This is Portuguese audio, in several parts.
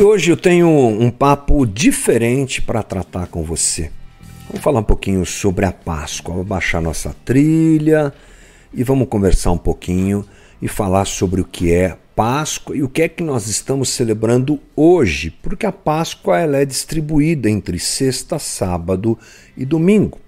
E hoje eu tenho um papo diferente para tratar com você. Vamos falar um pouquinho sobre a Páscoa, vamos baixar nossa trilha e vamos conversar um pouquinho e falar sobre o que é Páscoa e o que é que nós estamos celebrando hoje, porque a Páscoa ela é distribuída entre sexta, sábado e domingo.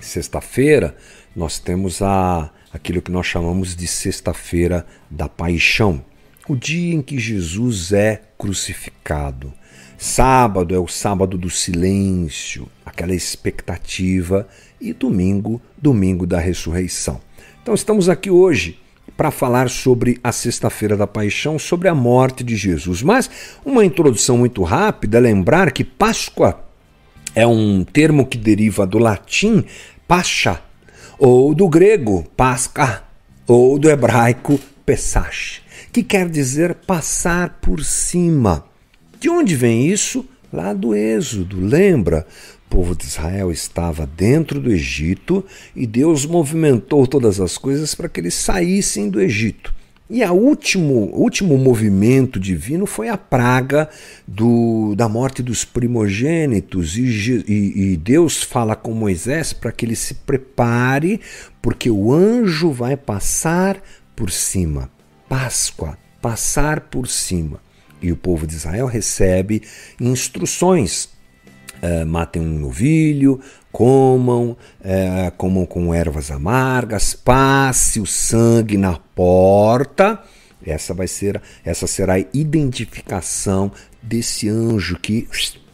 Sexta-feira nós temos a aquilo que nós chamamos de sexta-feira da paixão o dia em que Jesus é crucificado. Sábado é o sábado do silêncio, aquela expectativa, e domingo, domingo da ressurreição. Então estamos aqui hoje para falar sobre a Sexta-feira da Paixão, sobre a morte de Jesus. Mas uma introdução muito rápida, é lembrar que Páscoa é um termo que deriva do latim pascha, ou do grego pasca, ou do hebraico pesach que quer dizer passar por cima. De onde vem isso? Lá do Êxodo, lembra? Povo de Israel estava dentro do Egito e Deus movimentou todas as coisas para que eles saíssem do Egito. E o último, último movimento divino foi a praga do, da morte dos primogênitos. E, e, e Deus fala com Moisés para que ele se prepare, porque o anjo vai passar por cima. Páscoa, passar por cima. E o povo de Israel recebe instruções. É, matem um novilho, comam, é, comam com ervas amargas, passe o sangue na porta. Essa vai ser, essa será a identificação desse anjo que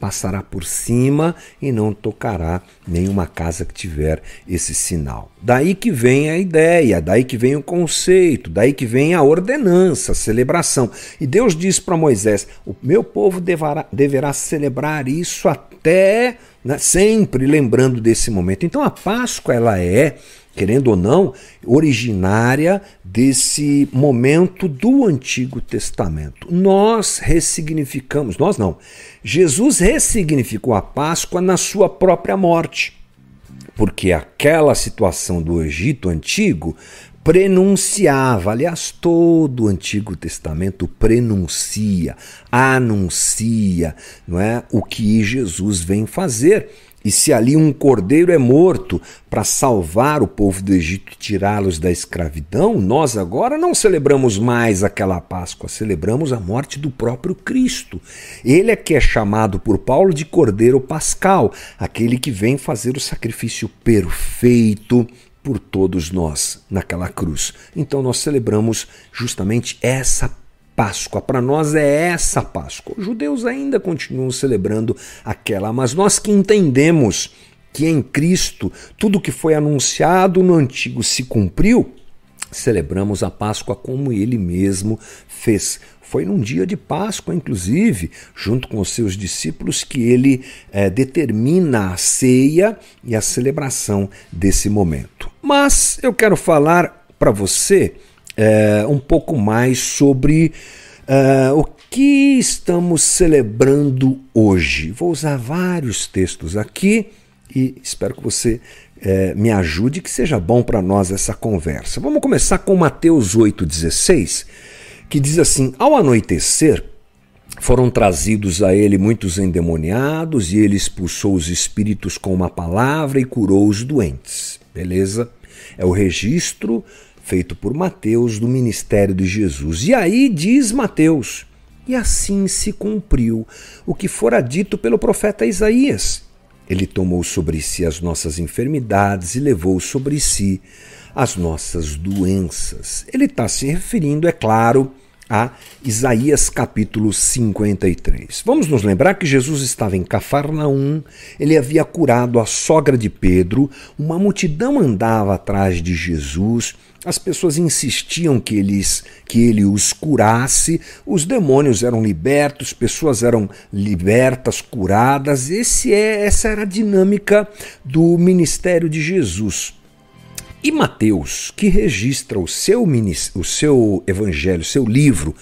passará por cima e não tocará nenhuma casa que tiver esse sinal. Daí que vem a ideia, daí que vem o conceito, daí que vem a ordenança, a celebração. E Deus diz para Moisés: o meu povo deverá, deverá celebrar isso até né, sempre lembrando desse momento. Então a Páscoa ela é querendo ou não, originária desse momento do Antigo Testamento. Nós ressignificamos, nós não. Jesus ressignificou a Páscoa na sua própria morte. Porque aquela situação do Egito antigo prenunciava, aliás, todo o Antigo Testamento prenuncia, anuncia, não é, o que Jesus vem fazer. E se ali um cordeiro é morto para salvar o povo do Egito e tirá-los da escravidão, nós agora não celebramos mais aquela Páscoa, celebramos a morte do próprio Cristo. Ele é que é chamado por Paulo de Cordeiro Pascal, aquele que vem fazer o sacrifício perfeito por todos nós naquela cruz. Então nós celebramos justamente essa Páscoa. Para nós é essa Páscoa. Os judeus ainda continuam celebrando aquela, mas nós que entendemos que em Cristo tudo que foi anunciado no antigo se cumpriu, celebramos a Páscoa como ele mesmo fez. Foi num dia de Páscoa, inclusive, junto com os seus discípulos, que ele é, determina a ceia e a celebração desse momento. Mas eu quero falar para você é, um pouco mais sobre é, o que estamos celebrando hoje. Vou usar vários textos aqui e espero que você é, me ajude, que seja bom para nós essa conversa. Vamos começar com Mateus 8,16, que diz assim: Ao anoitecer, foram trazidos a ele muitos endemoniados, e ele expulsou os espíritos com uma palavra e curou os doentes. Beleza? É o registro feito por Mateus do ministério de Jesus. E aí diz Mateus: E assim se cumpriu o que fora dito pelo profeta Isaías. Ele tomou sobre si as nossas enfermidades e levou sobre si as nossas doenças. Ele está se referindo, é claro, a Isaías capítulo 53. Vamos nos lembrar que Jesus estava em Cafarnaum, ele havia curado a sogra de Pedro, uma multidão andava atrás de Jesus, as pessoas insistiam que, eles, que ele os curasse, os demônios eram libertos, pessoas eram libertas, curadas. Esse é, essa era a dinâmica do ministério de Jesus. E Mateus, que registra o seu, o seu evangelho, seu livro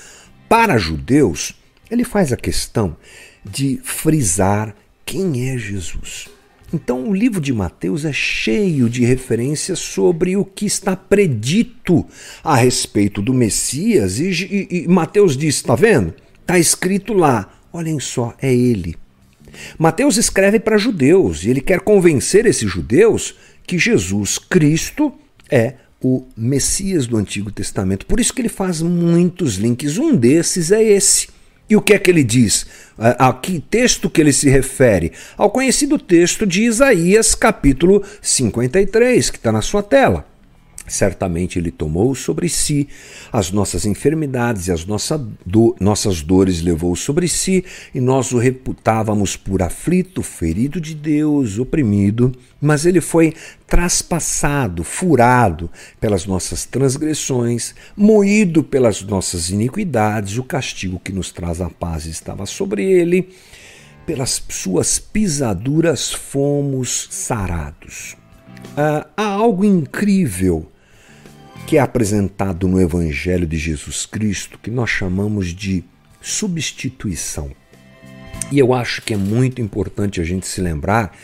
para judeus, ele faz a questão de frisar quem é Jesus. Então, o livro de Mateus é cheio de referências sobre o que está predito a respeito do Messias. E, e, e Mateus diz: está vendo? Está escrito lá. Olhem só, é ele. Mateus escreve para judeus e ele quer convencer esses judeus que Jesus Cristo é o Messias do Antigo Testamento. Por isso que ele faz muitos links. Um desses é esse. E o que é que ele diz? A, que texto que ele se refere? Ao conhecido texto de Isaías, capítulo 53, que está na sua tela. Certamente ele tomou sobre si as nossas enfermidades e as nossa do, nossas dores levou sobre si, e nós o reputávamos por aflito, ferido de Deus, oprimido, mas ele foi traspassado, furado pelas nossas transgressões, moído pelas nossas iniquidades, o castigo que nos traz a paz estava sobre ele, pelas suas pisaduras fomos sarados. Ah, há algo incrível que é apresentado no Evangelho de Jesus Cristo, que nós chamamos de substituição. E eu acho que é muito importante a gente se lembrar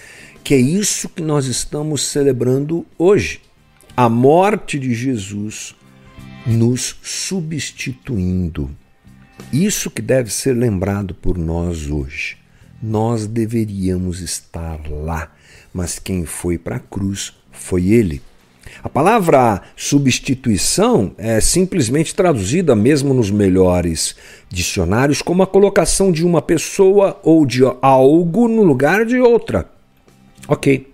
que é isso que nós estamos celebrando hoje. A morte de Jesus nos substituindo. Isso que deve ser lembrado por nós hoje. Nós deveríamos estar lá, mas quem foi para a cruz foi ele. A palavra substituição é simplesmente traduzida, mesmo nos melhores dicionários, como a colocação de uma pessoa ou de algo no lugar de outra. Ok.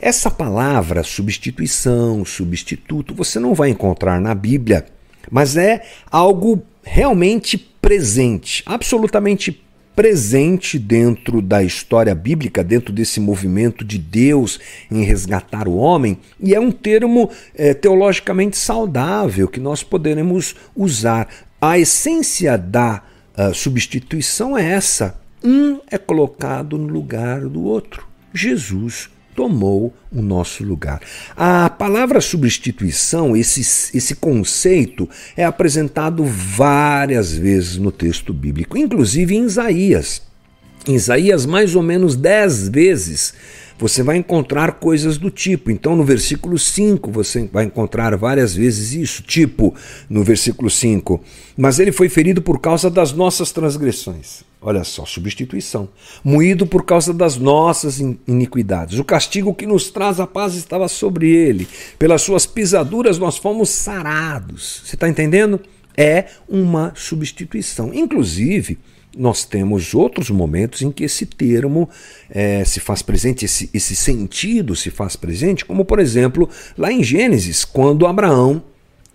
Essa palavra substituição, substituto, você não vai encontrar na Bíblia, mas é algo realmente presente, absolutamente presente dentro da história bíblica, dentro desse movimento de Deus em resgatar o homem, e é um termo é, teologicamente saudável que nós poderemos usar. A essência da uh, substituição é essa: um é colocado no lugar do outro. Jesus tomou o nosso lugar. A palavra substituição, esse, esse conceito, é apresentado várias vezes no texto bíblico, inclusive em Isaías. Em Isaías, mais ou menos dez vezes, você vai encontrar coisas do tipo. Então, no versículo 5, você vai encontrar várias vezes isso, tipo no versículo 5: Mas ele foi ferido por causa das nossas transgressões. Olha só, substituição. Moído por causa das nossas iniquidades. O castigo que nos traz a paz estava sobre ele. Pelas suas pisaduras nós fomos sarados. Você está entendendo? É uma substituição. Inclusive, nós temos outros momentos em que esse termo é, se faz presente, esse, esse sentido se faz presente, como por exemplo lá em Gênesis, quando Abraão,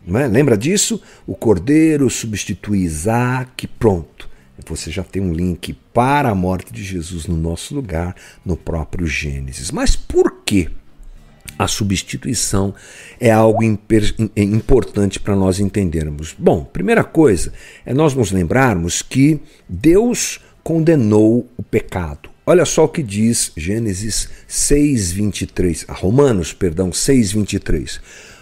é? lembra disso? O cordeiro substitui Isaac, pronto. Você já tem um link para a morte de Jesus no nosso lugar, no próprio Gênesis. Mas por quê? a substituição é algo é importante para nós entendermos. Bom, primeira coisa é nós nos lembrarmos que Deus condenou o pecado. Olha só o que diz Gênesis 6:23, Romanos, perdão, 6:23.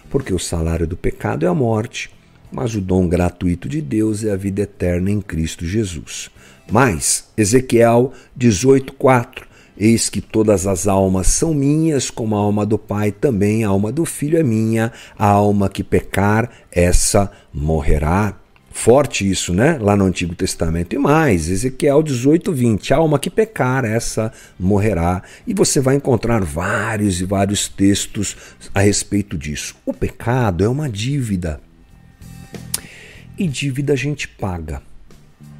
Porque o salário do pecado é a morte, mas o dom gratuito de Deus é a vida eterna em Cristo Jesus. Mas Ezequiel 18:4 Eis que todas as almas são minhas, como a alma do Pai, também a alma do Filho é minha. A alma que pecar, essa morrerá. Forte isso, né? Lá no Antigo Testamento. E mais, Ezequiel 18, 20. A alma que pecar, essa morrerá. E você vai encontrar vários e vários textos a respeito disso. O pecado é uma dívida. E dívida a gente paga.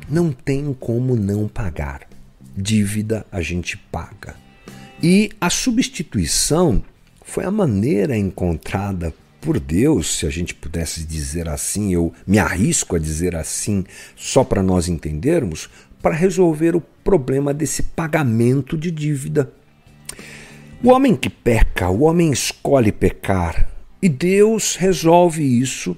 Não tem como não pagar dívida a gente paga. E a substituição foi a maneira encontrada por Deus, se a gente pudesse dizer assim, eu me arrisco a dizer assim, só para nós entendermos, para resolver o problema desse pagamento de dívida. O homem que peca, o homem escolhe pecar, e Deus resolve isso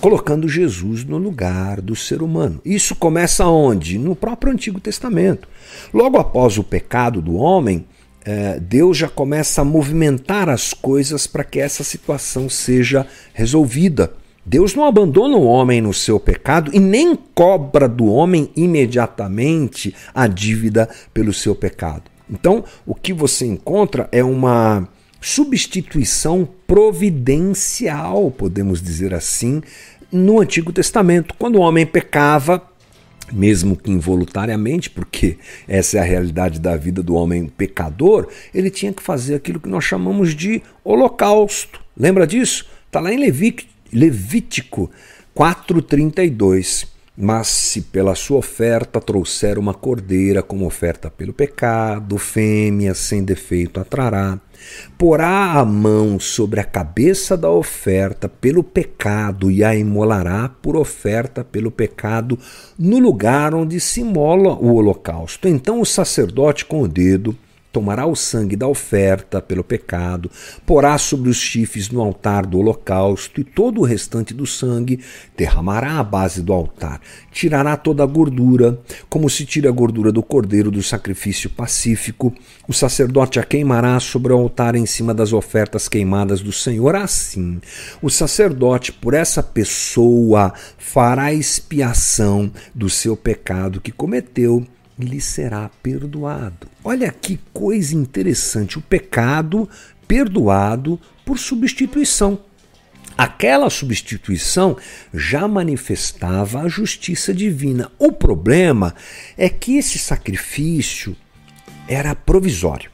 colocando Jesus no lugar do ser humano. Isso começa onde? No próprio Antigo Testamento. Logo após o pecado do homem, é, Deus já começa a movimentar as coisas para que essa situação seja resolvida. Deus não abandona o homem no seu pecado e nem cobra do homem imediatamente a dívida pelo seu pecado. Então, o que você encontra é uma substituição providencial, podemos dizer assim, no Antigo Testamento. Quando o homem pecava, mesmo que involuntariamente, porque essa é a realidade da vida do homem pecador, ele tinha que fazer aquilo que nós chamamos de holocausto. Lembra disso? Está lá em Levítico 4,32. Mas se pela sua oferta trouxer uma cordeira como oferta pelo pecado, fêmea sem defeito atrará, porá a mão sobre a cabeça da oferta pelo pecado e a imolará por oferta pelo pecado no lugar onde se imola o holocausto. Então o sacerdote com o dedo tomará o sangue da oferta pelo pecado, porá sobre os chifres no altar do holocausto e todo o restante do sangue derramará à base do altar. Tirará toda a gordura, como se tira a gordura do cordeiro do sacrifício pacífico. O sacerdote a queimará sobre o altar em cima das ofertas queimadas do Senhor. Assim, o sacerdote, por essa pessoa, fará expiação do seu pecado que cometeu lhe será perdoado. Olha que coisa interessante: o pecado perdoado por substituição. Aquela substituição já manifestava a justiça divina. O problema é que esse sacrifício era provisório,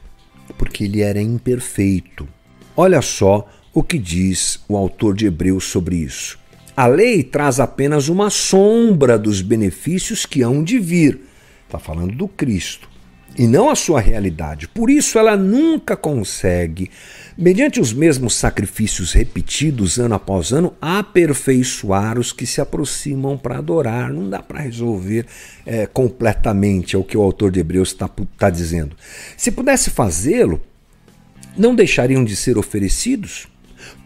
porque ele era imperfeito. Olha só o que diz o autor de Hebreus sobre isso. A lei traz apenas uma sombra dos benefícios que hão de vir Está falando do Cristo e não a sua realidade. Por isso, ela nunca consegue, mediante os mesmos sacrifícios repetidos ano após ano, aperfeiçoar os que se aproximam para adorar. Não dá para resolver é, completamente, é o que o autor de Hebreus está tá dizendo. Se pudesse fazê-lo, não deixariam de ser oferecidos?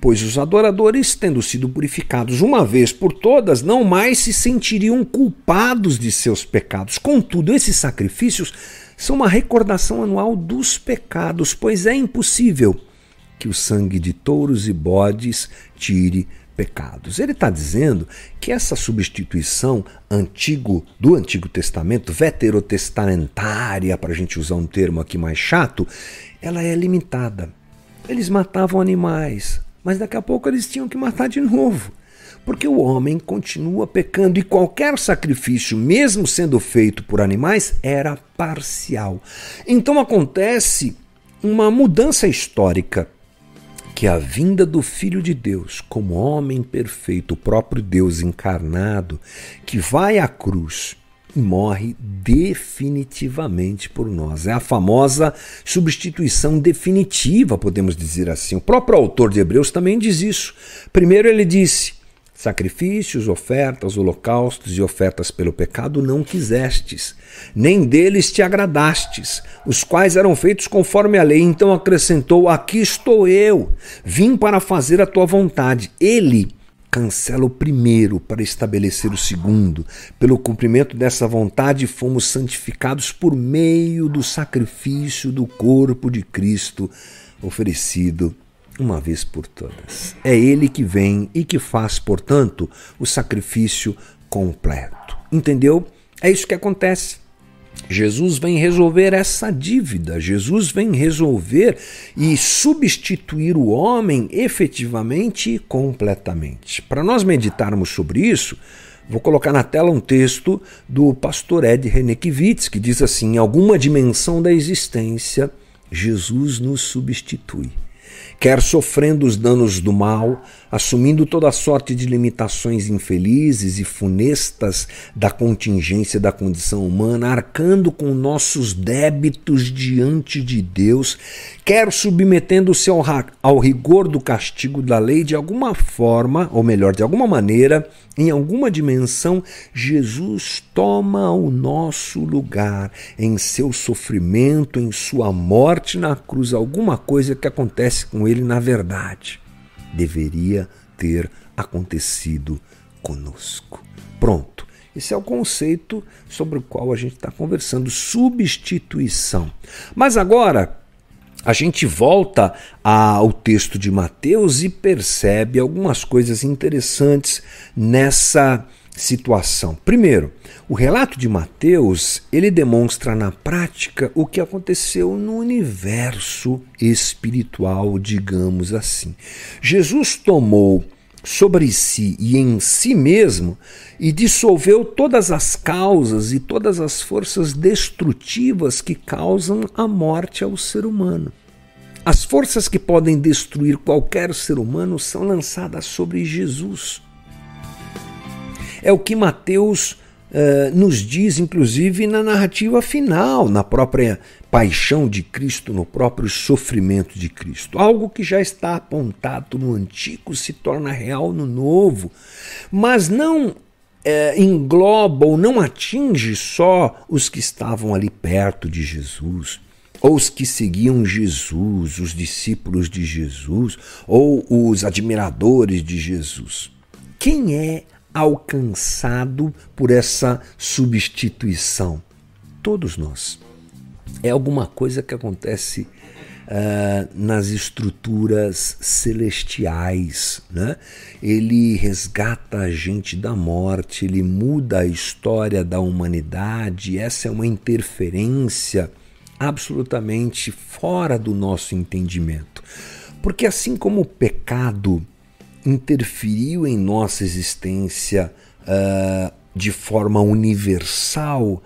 Pois os adoradores, tendo sido purificados uma vez por todas, não mais se sentiriam culpados de seus pecados. Contudo, esses sacrifícios são uma recordação anual dos pecados, pois é impossível que o sangue de touros e bodes tire pecados. Ele está dizendo que essa substituição antigo do Antigo Testamento, veterotestamentária, para a gente usar um termo aqui mais chato, ela é limitada. Eles matavam animais, mas daqui a pouco eles tinham que matar de novo. Porque o homem continua pecando e qualquer sacrifício, mesmo sendo feito por animais, era parcial. Então acontece uma mudança histórica que a vinda do Filho de Deus, como homem perfeito, o próprio Deus encarnado, que vai à cruz e morre definitivamente por nós. É a famosa substituição definitiva, podemos dizer assim. O próprio autor de Hebreus também diz isso. Primeiro ele disse: Sacrifícios, ofertas, holocaustos e ofertas pelo pecado não quisestes, nem deles te agradastes, os quais eram feitos conforme a lei. Então acrescentou: Aqui estou eu, vim para fazer a tua vontade. Ele cancela o primeiro para estabelecer o segundo. Pelo cumprimento dessa vontade, fomos santificados por meio do sacrifício do corpo de Cristo oferecido uma vez por todas. É Ele que vem e que faz, portanto, o sacrifício completo. Entendeu? É isso que acontece. Jesus vem resolver essa dívida, Jesus vem resolver e substituir o homem efetivamente e completamente. Para nós meditarmos sobre isso, vou colocar na tela um texto do pastor Ed Renekiewicz, que diz assim: em alguma dimensão da existência, Jesus nos substitui quer sofrendo os danos do mal, assumindo toda sorte de limitações infelizes e funestas da contingência da condição humana, arcando com nossos débitos diante de Deus, quer submetendo-se ao, ao rigor do castigo da lei de alguma forma, ou melhor, de alguma maneira, em alguma dimensão, Jesus toma o nosso lugar em seu sofrimento, em sua morte na cruz, alguma coisa que acontece com ele na verdade deveria ter acontecido conosco. Pronto. Esse é o conceito sobre o qual a gente está conversando, substituição. Mas agora, a gente volta ao texto de Mateus e percebe algumas coisas interessantes nessa situação. Primeiro, o relato de Mateus, ele demonstra na prática o que aconteceu no universo espiritual, digamos assim. Jesus tomou sobre si e em si mesmo e dissolveu todas as causas e todas as forças destrutivas que causam a morte ao ser humano. As forças que podem destruir qualquer ser humano são lançadas sobre Jesus. É o que Mateus uh, nos diz, inclusive, na narrativa final, na própria paixão de Cristo, no próprio sofrimento de Cristo. Algo que já está apontado no antigo se torna real no novo, mas não é, engloba ou não atinge só os que estavam ali perto de Jesus, ou os que seguiam Jesus, os discípulos de Jesus, ou os admiradores de Jesus. Quem é alcançado por essa substituição? Todos nós. É alguma coisa que acontece uh, nas estruturas celestiais. Né? Ele resgata a gente da morte, ele muda a história da humanidade. Essa é uma interferência absolutamente fora do nosso entendimento. Porque assim como o pecado interferiu em nossa existência uh, de forma universal,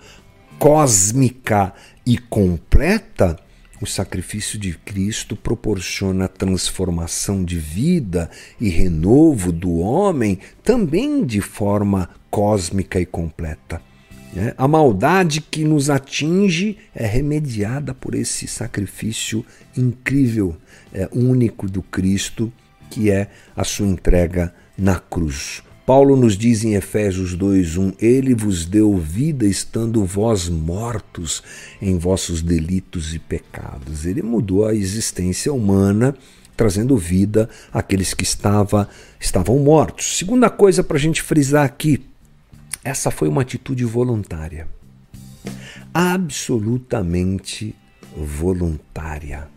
cósmica e completa, o sacrifício de Cristo proporciona transformação de vida e renovo do homem também de forma cósmica e completa. Né? A maldade que nos atinge é remediada por esse sacrifício incrível, é, único do Cristo que é a sua entrega na cruz. Paulo nos diz em Efésios 2:1, ele vos deu vida estando vós mortos em vossos delitos e pecados. Ele mudou a existência humana, trazendo vida àqueles que estava, estavam mortos. Segunda coisa para a gente frisar aqui, essa foi uma atitude voluntária. Absolutamente voluntária.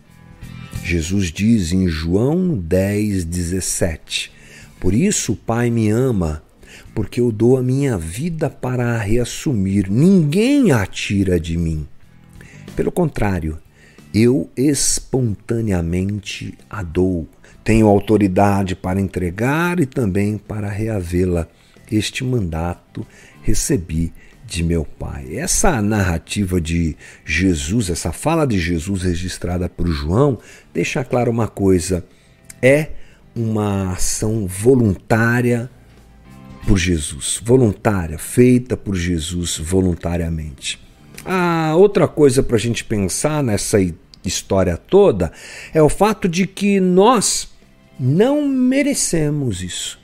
Jesus diz em João 10, 17: Por isso o Pai me ama, porque eu dou a minha vida para a reassumir. Ninguém a tira de mim. Pelo contrário, eu espontaneamente a dou. Tenho autoridade para entregar e também para reavê-la. Este mandato recebi de meu Pai. Essa narrativa de Jesus, essa fala de Jesus registrada por João, deixa claro uma coisa: é uma ação voluntária por Jesus, voluntária, feita por Jesus voluntariamente. A outra coisa para a gente pensar nessa história toda é o fato de que nós não merecemos isso.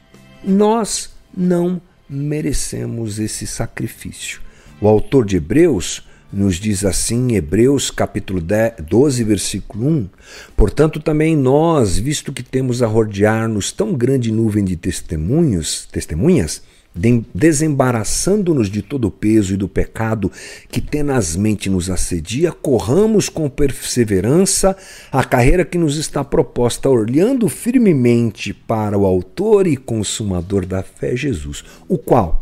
Nós não merecemos merecemos esse sacrifício. O autor de Hebreus nos diz assim em Hebreus capítulo 12, versículo 1: Portanto, também nós, visto que temos a rodear-nos tão grande nuvem de testemunhos, testemunhas, desembaraçando-nos de todo o peso e do pecado que tenazmente nos assedia, corramos com perseverança a carreira que nos está proposta, olhando firmemente para o Autor e Consumador da fé, Jesus, o qual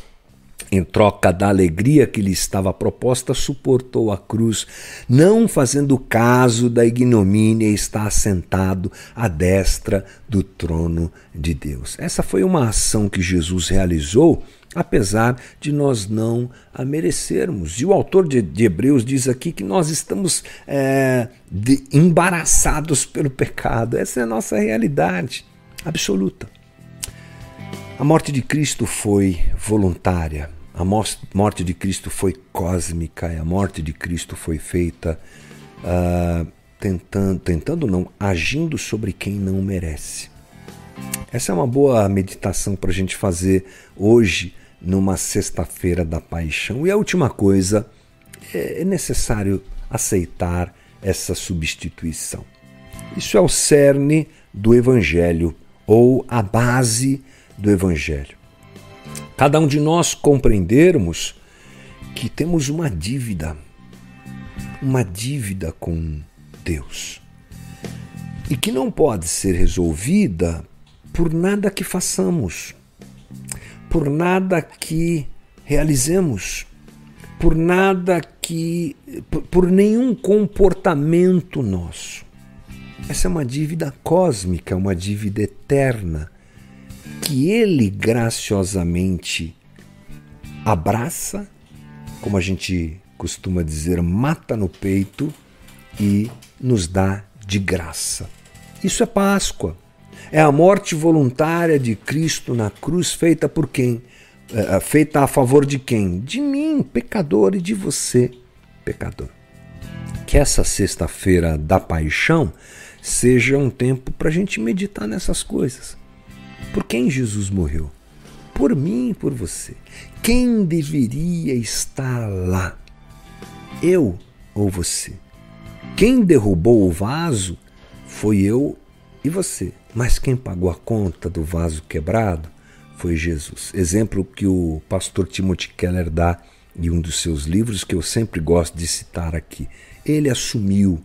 em troca da alegria que lhe estava proposta, suportou a cruz, não fazendo caso da ignomínia, está assentado à destra do trono de Deus. Essa foi uma ação que Jesus realizou, apesar de nós não a merecermos. E o autor de, de Hebreus diz aqui que nós estamos é, de, embaraçados pelo pecado. Essa é a nossa realidade absoluta. A morte de Cristo foi voluntária, a morte de Cristo foi cósmica, a morte de Cristo foi feita uh, tentando, tentando não, agindo sobre quem não merece. Essa é uma boa meditação para a gente fazer hoje, numa sexta-feira da paixão. E a última coisa, é, é necessário aceitar essa substituição. Isso é o cerne do Evangelho, ou a base do Evangelho cada um de nós compreendermos que temos uma dívida, uma dívida com Deus. e que não pode ser resolvida por nada que façamos, por nada que realizemos, por nada que. por, por nenhum comportamento nosso. Essa é uma dívida cósmica, uma dívida eterna, que ele graciosamente abraça, como a gente costuma dizer, mata no peito e nos dá de graça. Isso é Páscoa. É a morte voluntária de Cristo na cruz, feita por quem? É, é, feita a favor de quem? De mim, pecador, e de você, pecador. Que essa sexta-feira da paixão seja um tempo para a gente meditar nessas coisas. Por quem Jesus morreu? Por mim e por você. Quem deveria estar lá? Eu ou você? Quem derrubou o vaso foi eu e você. Mas quem pagou a conta do vaso quebrado foi Jesus. Exemplo que o pastor Timothy Keller dá em um dos seus livros que eu sempre gosto de citar aqui. Ele assumiu,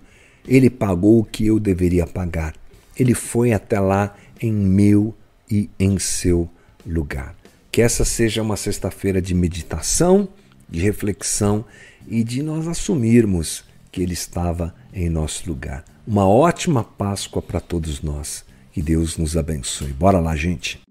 ele pagou o que eu deveria pagar. Ele foi até lá em meu e em seu lugar. Que essa seja uma sexta-feira de meditação, de reflexão e de nós assumirmos que ele estava em nosso lugar. Uma ótima Páscoa para todos nós. Que Deus nos abençoe. Bora lá, gente.